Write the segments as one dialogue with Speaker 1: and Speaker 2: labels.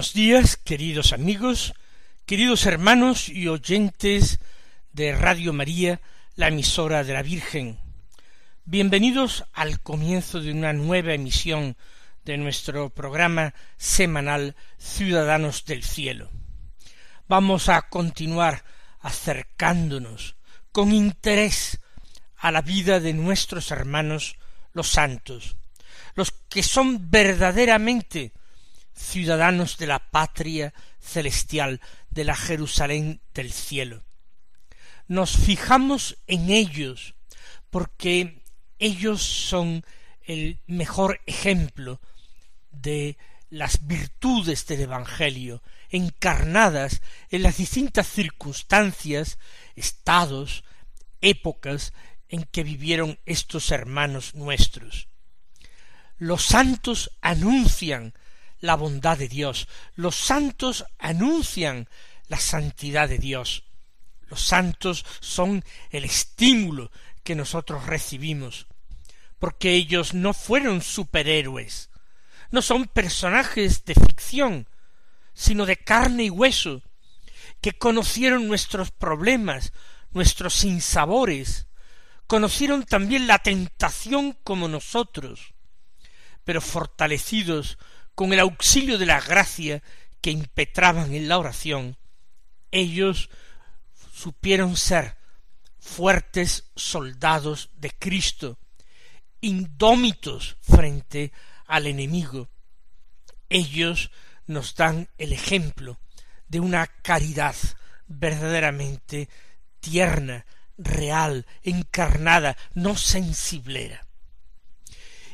Speaker 1: Buenos días, queridos amigos, queridos hermanos y oyentes de Radio María, la emisora de la Virgen. Bienvenidos al comienzo de una nueva emisión de nuestro programa semanal Ciudadanos del Cielo. Vamos a continuar acercándonos con interés a la vida de nuestros hermanos los santos, los que son verdaderamente ciudadanos de la patria celestial, de la Jerusalén del cielo. Nos fijamos en ellos porque ellos son el mejor ejemplo de las virtudes del Evangelio, encarnadas en las distintas circunstancias, estados, épocas en que vivieron estos hermanos nuestros. Los santos anuncian la bondad de Dios. Los santos anuncian la santidad de Dios. Los santos son el estímulo que nosotros recibimos, porque ellos no fueron superhéroes, no son personajes de ficción, sino de carne y hueso, que conocieron nuestros problemas, nuestros sinsabores, conocieron también la tentación como nosotros, pero fortalecidos con el auxilio de la gracia que impetraban en la oración, ellos supieron ser fuertes soldados de Cristo, indómitos frente al enemigo. Ellos nos dan el ejemplo de una caridad verdaderamente tierna, real, encarnada, no sensiblera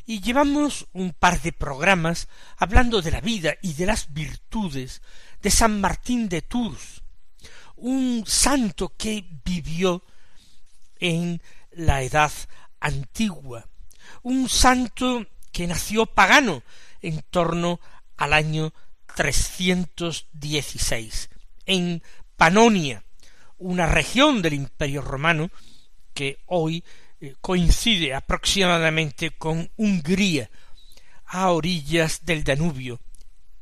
Speaker 1: y llevamos un par de programas hablando de la vida y de las virtudes de San Martín de Tours, un santo que vivió en la edad antigua, un santo que nació pagano en torno al año 316 en Panonia, una región del Imperio romano que hoy coincide aproximadamente con Hungría, a orillas del Danubio,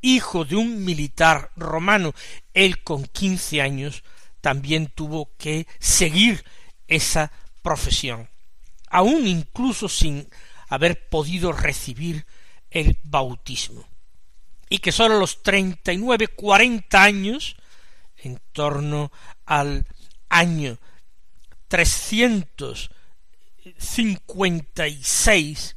Speaker 1: hijo de un militar romano. Él con quince años también tuvo que seguir esa profesión, aun incluso sin haber podido recibir el bautismo. Y que sólo a los treinta y nueve, cuarenta años, en torno al año trescientos 56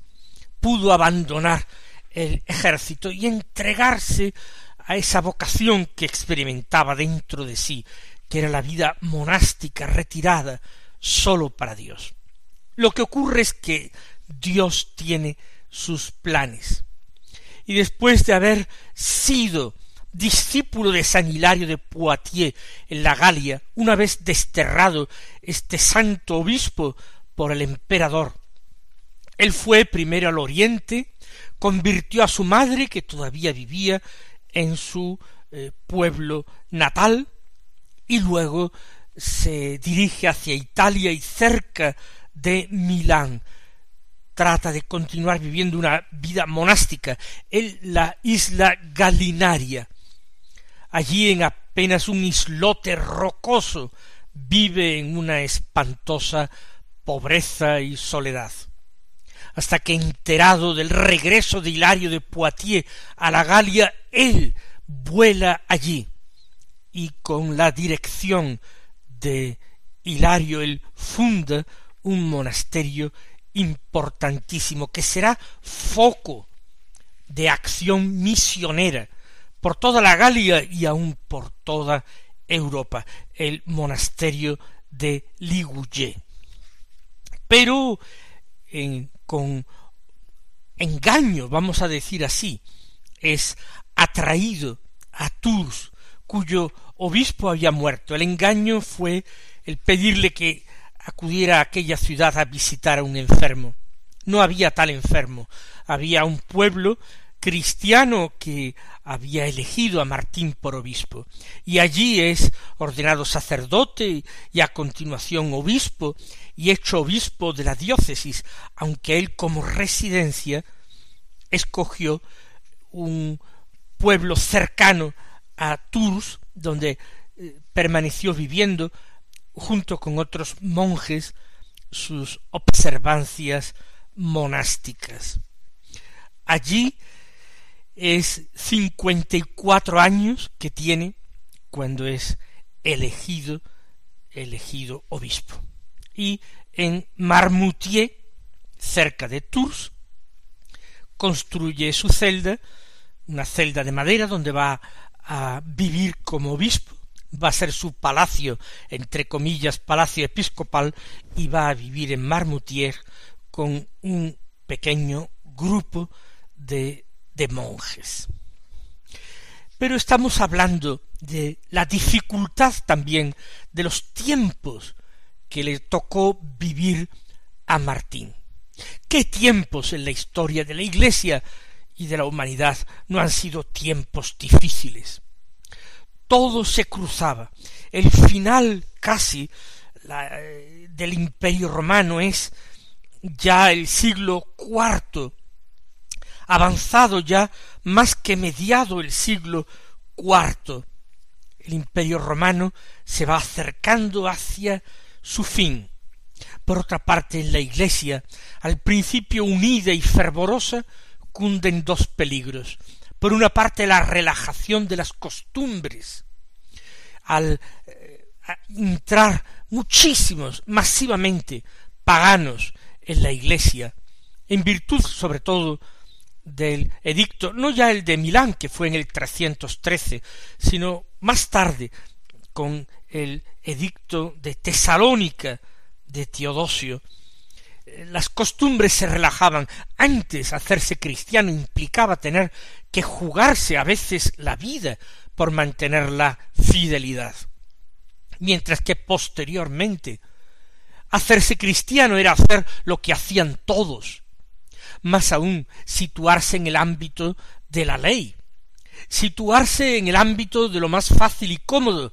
Speaker 1: pudo abandonar el ejército y entregarse a esa vocación que experimentaba dentro de sí, que era la vida monástica retirada sólo para Dios. Lo que ocurre es que Dios tiene sus planes. Y después de haber sido discípulo de San Hilario de Poitiers en la Galia, una vez desterrado este santo obispo por el emperador. Él fue primero al oriente, convirtió a su madre, que todavía vivía en su eh, pueblo natal, y luego se dirige hacia Italia y cerca de Milán. Trata de continuar viviendo una vida monástica en la isla Galinaria. Allí en apenas un islote rocoso vive en una espantosa pobreza y soledad, hasta que enterado del regreso de Hilario de Poitiers a la Galia, él vuela allí. Y con la dirección de Hilario él funda un monasterio importantísimo, que será foco de acción misionera por toda la Galia y aun por toda Europa, el monasterio de Pero con engaño, vamos a decir así, es atraído a Tours, cuyo obispo había muerto. El engaño fue el pedirle que acudiera a aquella ciudad a visitar a un enfermo. No había tal enfermo, había un pueblo cristiano que había elegido a Martín por obispo, y allí es ordenado sacerdote y a continuación obispo y hecho obispo de la diócesis, aunque él como residencia escogió un pueblo cercano a Tours, donde eh, permaneció viviendo junto con otros monjes sus observancias monásticas. Allí es cincuenta y cuatro años que tiene cuando es elegido elegido obispo. Y en Marmoutier, cerca de Tours, construye su celda, una celda de madera donde va a vivir como obispo, va a ser su palacio, entre comillas, palacio episcopal, y va a vivir en Marmoutier con un pequeño grupo de, de monjes. Pero estamos hablando de la dificultad también de los tiempos que le tocó vivir a Martín. ¿Qué tiempos en la historia de la Iglesia y de la humanidad no han sido tiempos difíciles. Todo se cruzaba. El final casi eh, del imperio romano es ya el siglo cuarto, avanzado ya más que mediado el siglo cuarto. El imperio romano se va acercando hacia su fin. Por otra parte, en la Iglesia, al principio unida y fervorosa, cunden dos peligros. Por una parte, la relajación de las costumbres, al eh, entrar muchísimos, masivamente, paganos en la Iglesia, en virtud sobre todo del edicto, no ya el de Milán, que fue en el 313, sino más tarde, con el edicto de Tesalónica de Teodosio, las costumbres se relajaban. Antes hacerse cristiano implicaba tener que jugarse a veces la vida por mantener la fidelidad. Mientras que posteriormente hacerse cristiano era hacer lo que hacían todos, más aún situarse en el ámbito de la ley, situarse en el ámbito de lo más fácil y cómodo,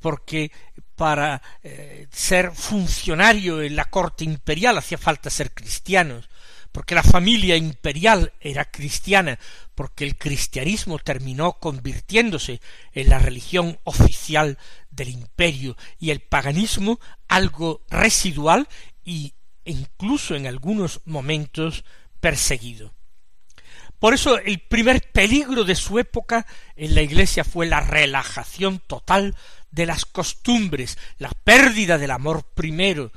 Speaker 1: porque para eh, ser funcionario en la corte imperial hacía falta ser cristianos, porque la familia imperial era cristiana, porque el cristianismo terminó convirtiéndose en la religión oficial del imperio y el paganismo algo residual y incluso en algunos momentos perseguido. Por eso el primer peligro de su época en la Iglesia fue la relajación total de las costumbres, la pérdida del amor primero,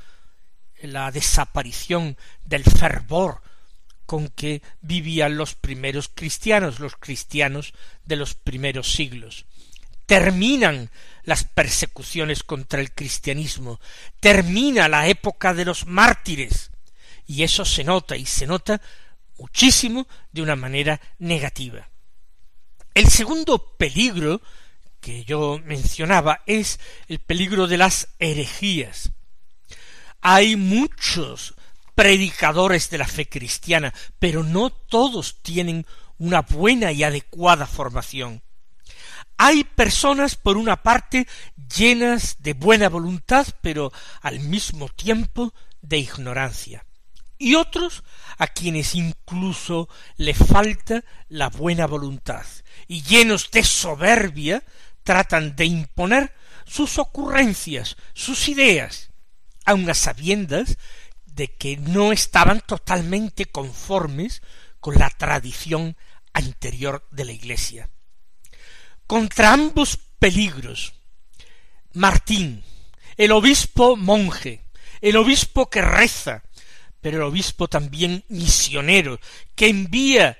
Speaker 1: la desaparición del fervor con que vivían los primeros cristianos, los cristianos de los primeros siglos. Terminan las persecuciones contra el cristianismo, termina la época de los mártires, y eso se nota, y se nota muchísimo de una manera negativa. El segundo peligro que yo mencionaba es el peligro de las herejías. Hay muchos predicadores de la fe cristiana, pero no todos tienen una buena y adecuada formación. Hay personas, por una parte, llenas de buena voluntad, pero al mismo tiempo de ignorancia, y otros a quienes incluso le falta la buena voluntad, y llenos de soberbia tratan de imponer sus ocurrencias, sus ideas, aun a sabiendas de que no estaban totalmente conformes con la tradición anterior de la Iglesia. Contra ambos peligros, Martín, el obispo monje, el obispo que reza pero el obispo también misionero, que envía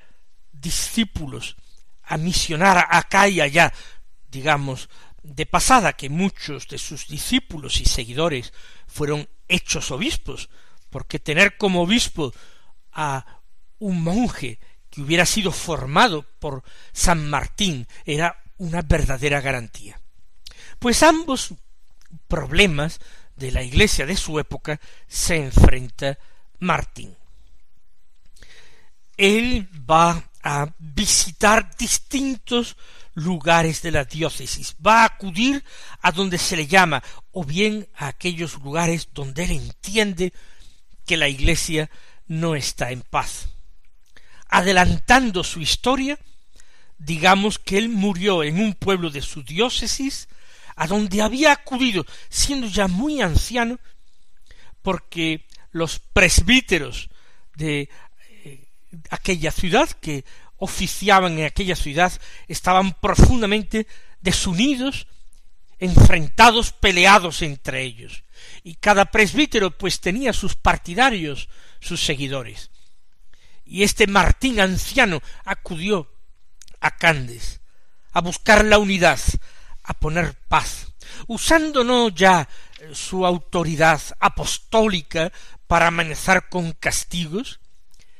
Speaker 1: discípulos a misionar acá y allá, digamos, de pasada que muchos de sus discípulos y seguidores fueron hechos obispos, porque tener como obispo a un monje que hubiera sido formado por San Martín era una verdadera garantía. Pues ambos problemas de la iglesia de su época se enfrenta Martín. Él va a visitar distintos lugares de la diócesis, va a acudir a donde se le llama, o bien a aquellos lugares donde él entiende que la iglesia no está en paz. Adelantando su historia, digamos que él murió en un pueblo de su diócesis, a donde había acudido, siendo ya muy anciano, porque los presbíteros de eh, aquella ciudad que oficiaban en aquella ciudad estaban profundamente desunidos, enfrentados, peleados entre ellos. Y cada presbítero pues tenía sus partidarios, sus seguidores. Y este Martín anciano acudió a Candes a buscar la unidad, a poner paz, usando no ya su autoridad apostólica para amenazar con castigos,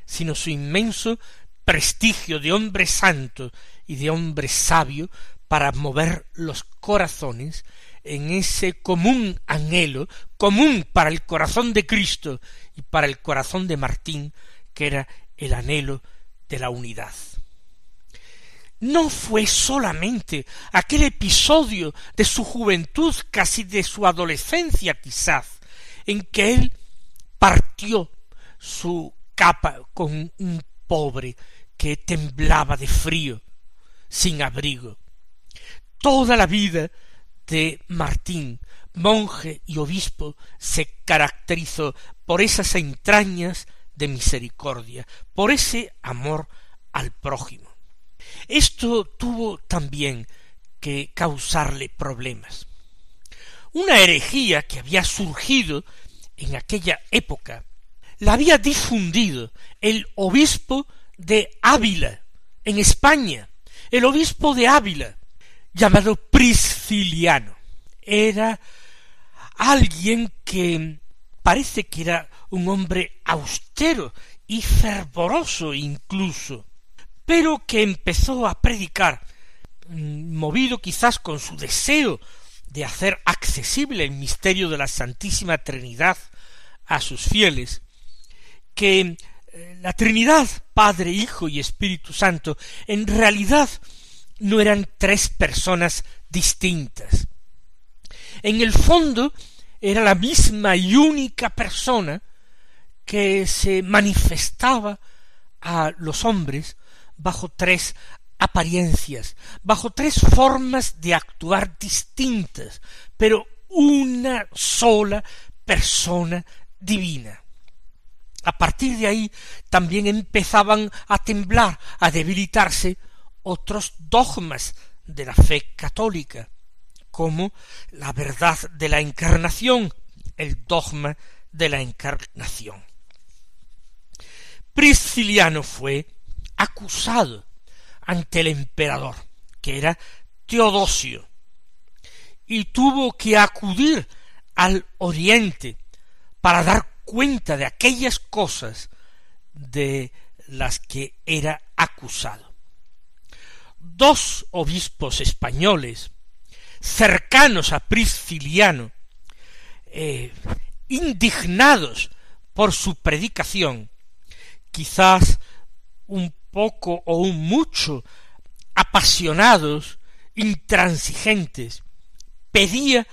Speaker 1: sino su inmenso prestigio de hombre santo y de hombre sabio para mover los corazones en ese común anhelo, común para el corazón de Cristo y para el corazón de Martín, que era el anhelo de la unidad. No fue solamente aquel episodio de su juventud, casi de su adolescencia quizás, en que él partió su capa con un pobre que temblaba de frío, sin abrigo. Toda la vida de Martín, monje y obispo, se caracterizó por esas entrañas de misericordia, por ese amor al prójimo. Esto tuvo también que causarle problemas. Una herejía que había surgido en aquella época la había difundido el obispo de Ávila, en España, el obispo de Ávila, llamado Prisciliano. Era alguien que parece que era un hombre austero y fervoroso incluso, pero que empezó a predicar, mm, movido quizás con su deseo de hacer accesible el misterio de la Santísima Trinidad a sus fieles, que eh, la Trinidad, Padre, Hijo y Espíritu Santo, en realidad no eran tres personas distintas. En el fondo era la misma y única persona que se manifestaba a los hombres bajo tres apariencias, bajo tres formas de actuar distintas, pero una sola persona divina. A partir de ahí también empezaban a temblar, a debilitarse otros dogmas de la fe católica, como la verdad de la encarnación, el dogma de la encarnación. Prisciliano fue acusado ante el emperador, que era Teodosio, y tuvo que acudir al oriente para dar cuenta de aquellas cosas de las que era acusado. Dos obispos españoles cercanos a Prisciliano, eh, indignados por su predicación, quizás un poco o un mucho apasionados, intransigentes, pedía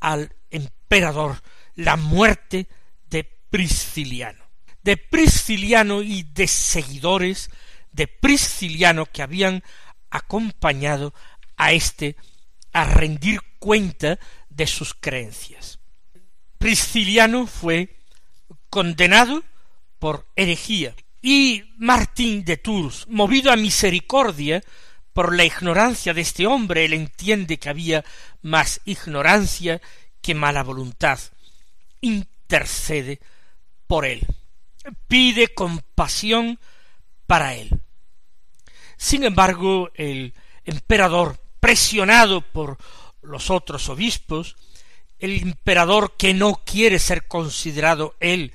Speaker 1: al emperador la muerte Prisciliano, de Prisciliano y de seguidores de Prisciliano que habían acompañado a éste a rendir cuenta de sus creencias. Prisciliano fue condenado por herejía y Martín de Tours, movido a misericordia por la ignorancia de este hombre, él entiende que había más ignorancia que mala voluntad, intercede por él. pide compasión para él. Sin embargo, el emperador, presionado por los otros obispos, el emperador que no quiere ser considerado él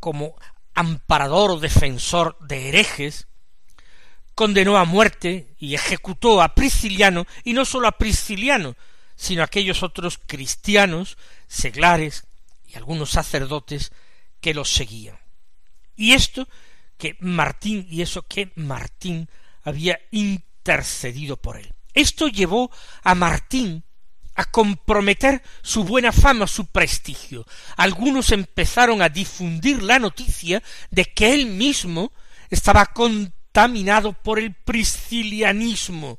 Speaker 1: como amparador o defensor de herejes, condenó a muerte y ejecutó a Prisciliano, y no sólo a Prisciliano, sino a aquellos otros cristianos, seglares y algunos sacerdotes que los seguían. Y esto que Martín, y eso que Martín había intercedido por él. Esto llevó a Martín a comprometer su buena fama, su prestigio. Algunos empezaron a difundir la noticia de que él mismo estaba contaminado por el priscilianismo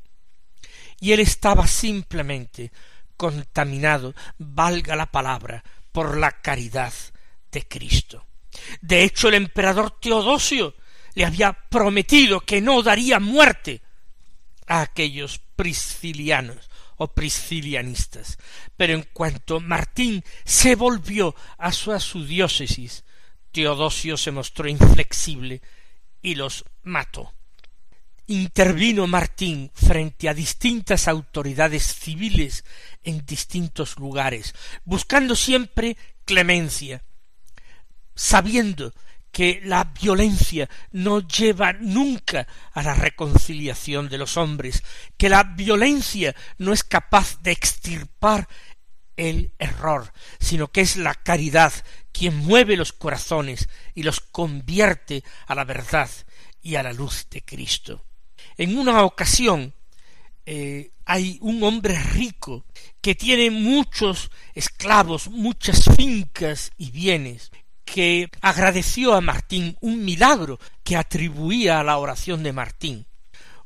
Speaker 1: y él estaba simplemente contaminado, valga la palabra, por la caridad de Cristo. De hecho, el emperador Teodosio le había prometido que no daría muerte a aquellos priscilianos o priscilianistas. Pero en cuanto Martín se volvió a su, a diócesis, Teodosio se mostró inflexible y los mató. Intervino Martín frente a distintas autoridades civiles en distintos lugares, buscando siempre clemencia, sabiendo que la violencia no lleva nunca a la reconciliación de los hombres, que la violencia no es capaz de extirpar el error, sino que es la caridad quien mueve los corazones y los convierte a la verdad y a la luz de Cristo. En una ocasión eh, hay un hombre rico que tiene muchos esclavos, muchas fincas y bienes, que agradeció a Martín un milagro que atribuía a la oración de Martín,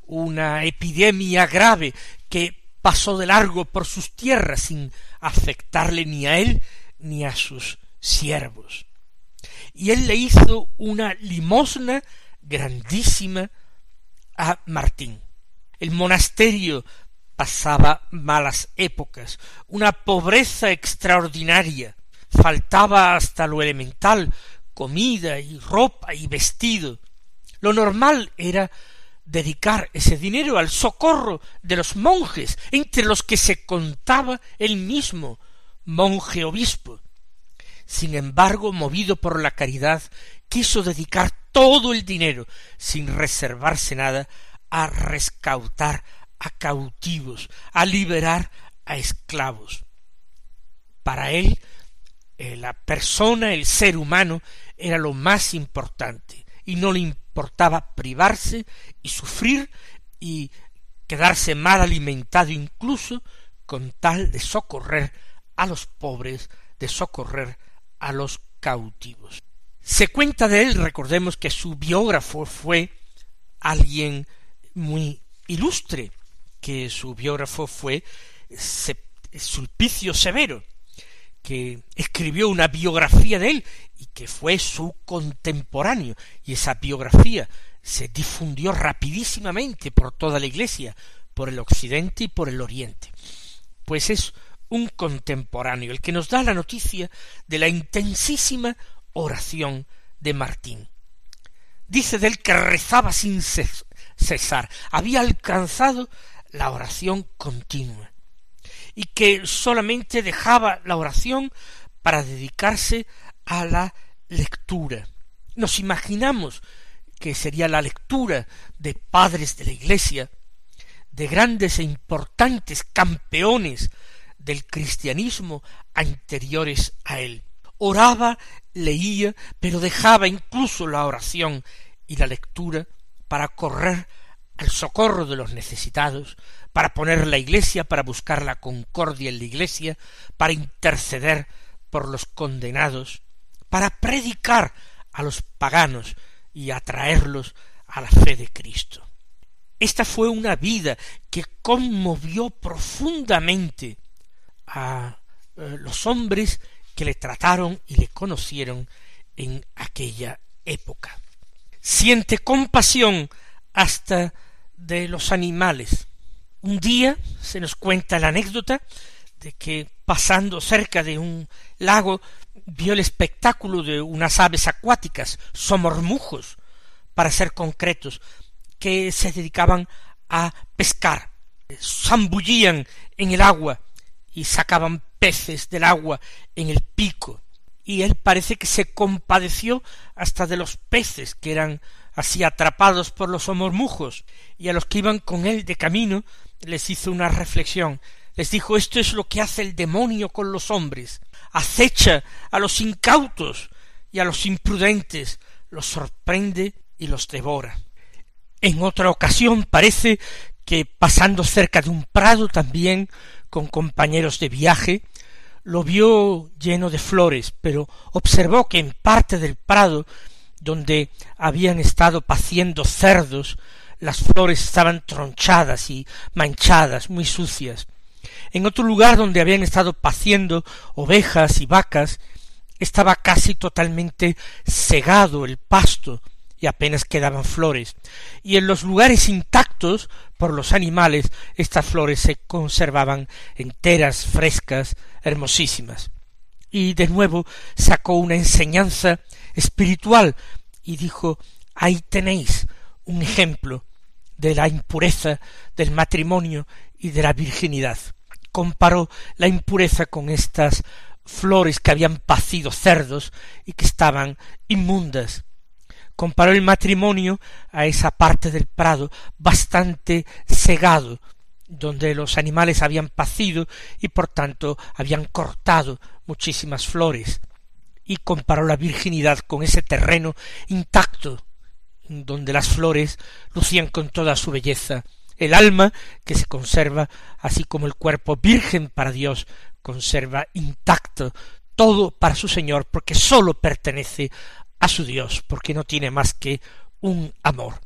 Speaker 1: una epidemia grave que pasó de largo por sus tierras sin afectarle ni a él ni a sus siervos. Y él le hizo una limosna grandísima a Martín. El monasterio pasaba malas épocas, una pobreza extraordinaria, faltaba hasta lo elemental, comida y ropa y vestido. Lo normal era dedicar ese dinero al socorro de los monjes, entre los que se contaba el mismo monje obispo. Sin embargo, movido por la caridad, quiso dedicar todo el dinero, sin reservarse nada, a rescautar a cautivos, a liberar a esclavos. Para él eh, la persona, el ser humano, era lo más importante, y no le importaba privarse y sufrir y quedarse mal alimentado incluso con tal de socorrer a los pobres, de socorrer a los cautivos. Se cuenta de él, recordemos que su biógrafo fue alguien muy ilustre, que su biógrafo fue Sulpicio Severo, que escribió una biografía de él y que fue su contemporáneo, y esa biografía se difundió rapidísimamente por toda la Iglesia, por el occidente y por el oriente. Pues es un contemporáneo el que nos da la noticia de la intensísima oración de Martín. Dice de él que rezaba sin cesar, había alcanzado la oración continua y que solamente dejaba la oración para dedicarse a la lectura. Nos imaginamos que sería la lectura de padres de la Iglesia, de grandes e importantes campeones del cristianismo anteriores a él. Oraba, leía, pero dejaba incluso la oración y la lectura para correr al socorro de los necesitados, para poner la iglesia, para buscar la concordia en la iglesia, para interceder por los condenados, para predicar a los paganos y atraerlos a la fe de Cristo. Esta fue una vida que conmovió profundamente a eh, los hombres que le trataron y le conocieron en aquella época. Siente compasión hasta de los animales. Un día se nos cuenta la anécdota de que pasando cerca de un lago, vio el espectáculo de unas aves acuáticas, somormujos, para ser concretos, que se dedicaban a pescar, zambullían en el agua y sacaban peces del agua en el pico. Y él parece que se compadeció hasta de los peces que eran así atrapados por los somormujos, y a los que iban con él de camino les hizo una reflexión. Les dijo esto es lo que hace el demonio con los hombres. acecha a los incautos y a los imprudentes, los sorprende y los devora. En otra ocasión parece que pasando cerca de un prado también con compañeros de viaje, lo vio lleno de flores, pero observó que en parte del prado donde habían estado paciendo cerdos, las flores estaban tronchadas y manchadas, muy sucias. En otro lugar donde habían estado paciendo ovejas y vacas, estaba casi totalmente segado el pasto y apenas quedaban flores. Y en los lugares intactos por los animales, estas flores se conservaban enteras, frescas, hermosísimas. Y de nuevo sacó una enseñanza espiritual y dijo ahí tenéis un ejemplo de la impureza del matrimonio y de la virginidad. Comparó la impureza con estas flores que habían pacido cerdos y que estaban inmundas. Comparó el matrimonio a esa parte del prado bastante segado, donde los animales habían pacido y por tanto habían cortado muchísimas flores. Y comparó la virginidad con ese terreno intacto donde las flores lucían con toda su belleza, el alma que se conserva, así como el cuerpo virgen para Dios, conserva intacto todo para su Señor, porque sólo pertenece a su Dios, porque no tiene más que un amor.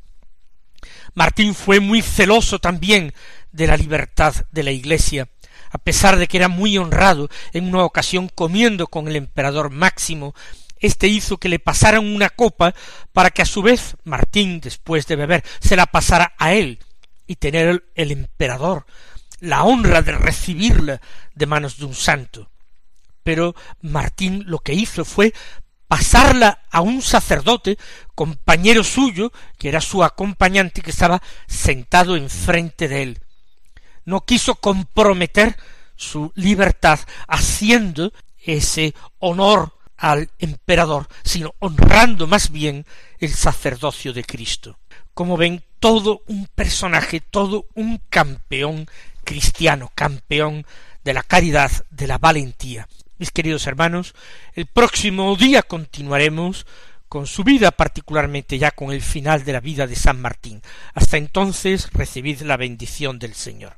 Speaker 1: Martín fue muy celoso también de la libertad de la Iglesia, a pesar de que era muy honrado en una ocasión comiendo con el emperador Máximo, éste hizo que le pasaran una copa para que a su vez Martín, después de beber, se la pasara a él y tener el emperador la honra de recibirla de manos de un santo. Pero Martín lo que hizo fue pasarla a un sacerdote, compañero suyo, que era su acompañante, que estaba sentado enfrente de él no quiso comprometer su libertad haciendo ese honor al emperador, sino honrando más bien el sacerdocio de Cristo. Como ven, todo un personaje, todo un campeón cristiano, campeón de la caridad, de la valentía. Mis queridos hermanos, el próximo día continuaremos con su vida, particularmente ya con el final de la vida de San Martín. Hasta entonces recibid la bendición del Señor.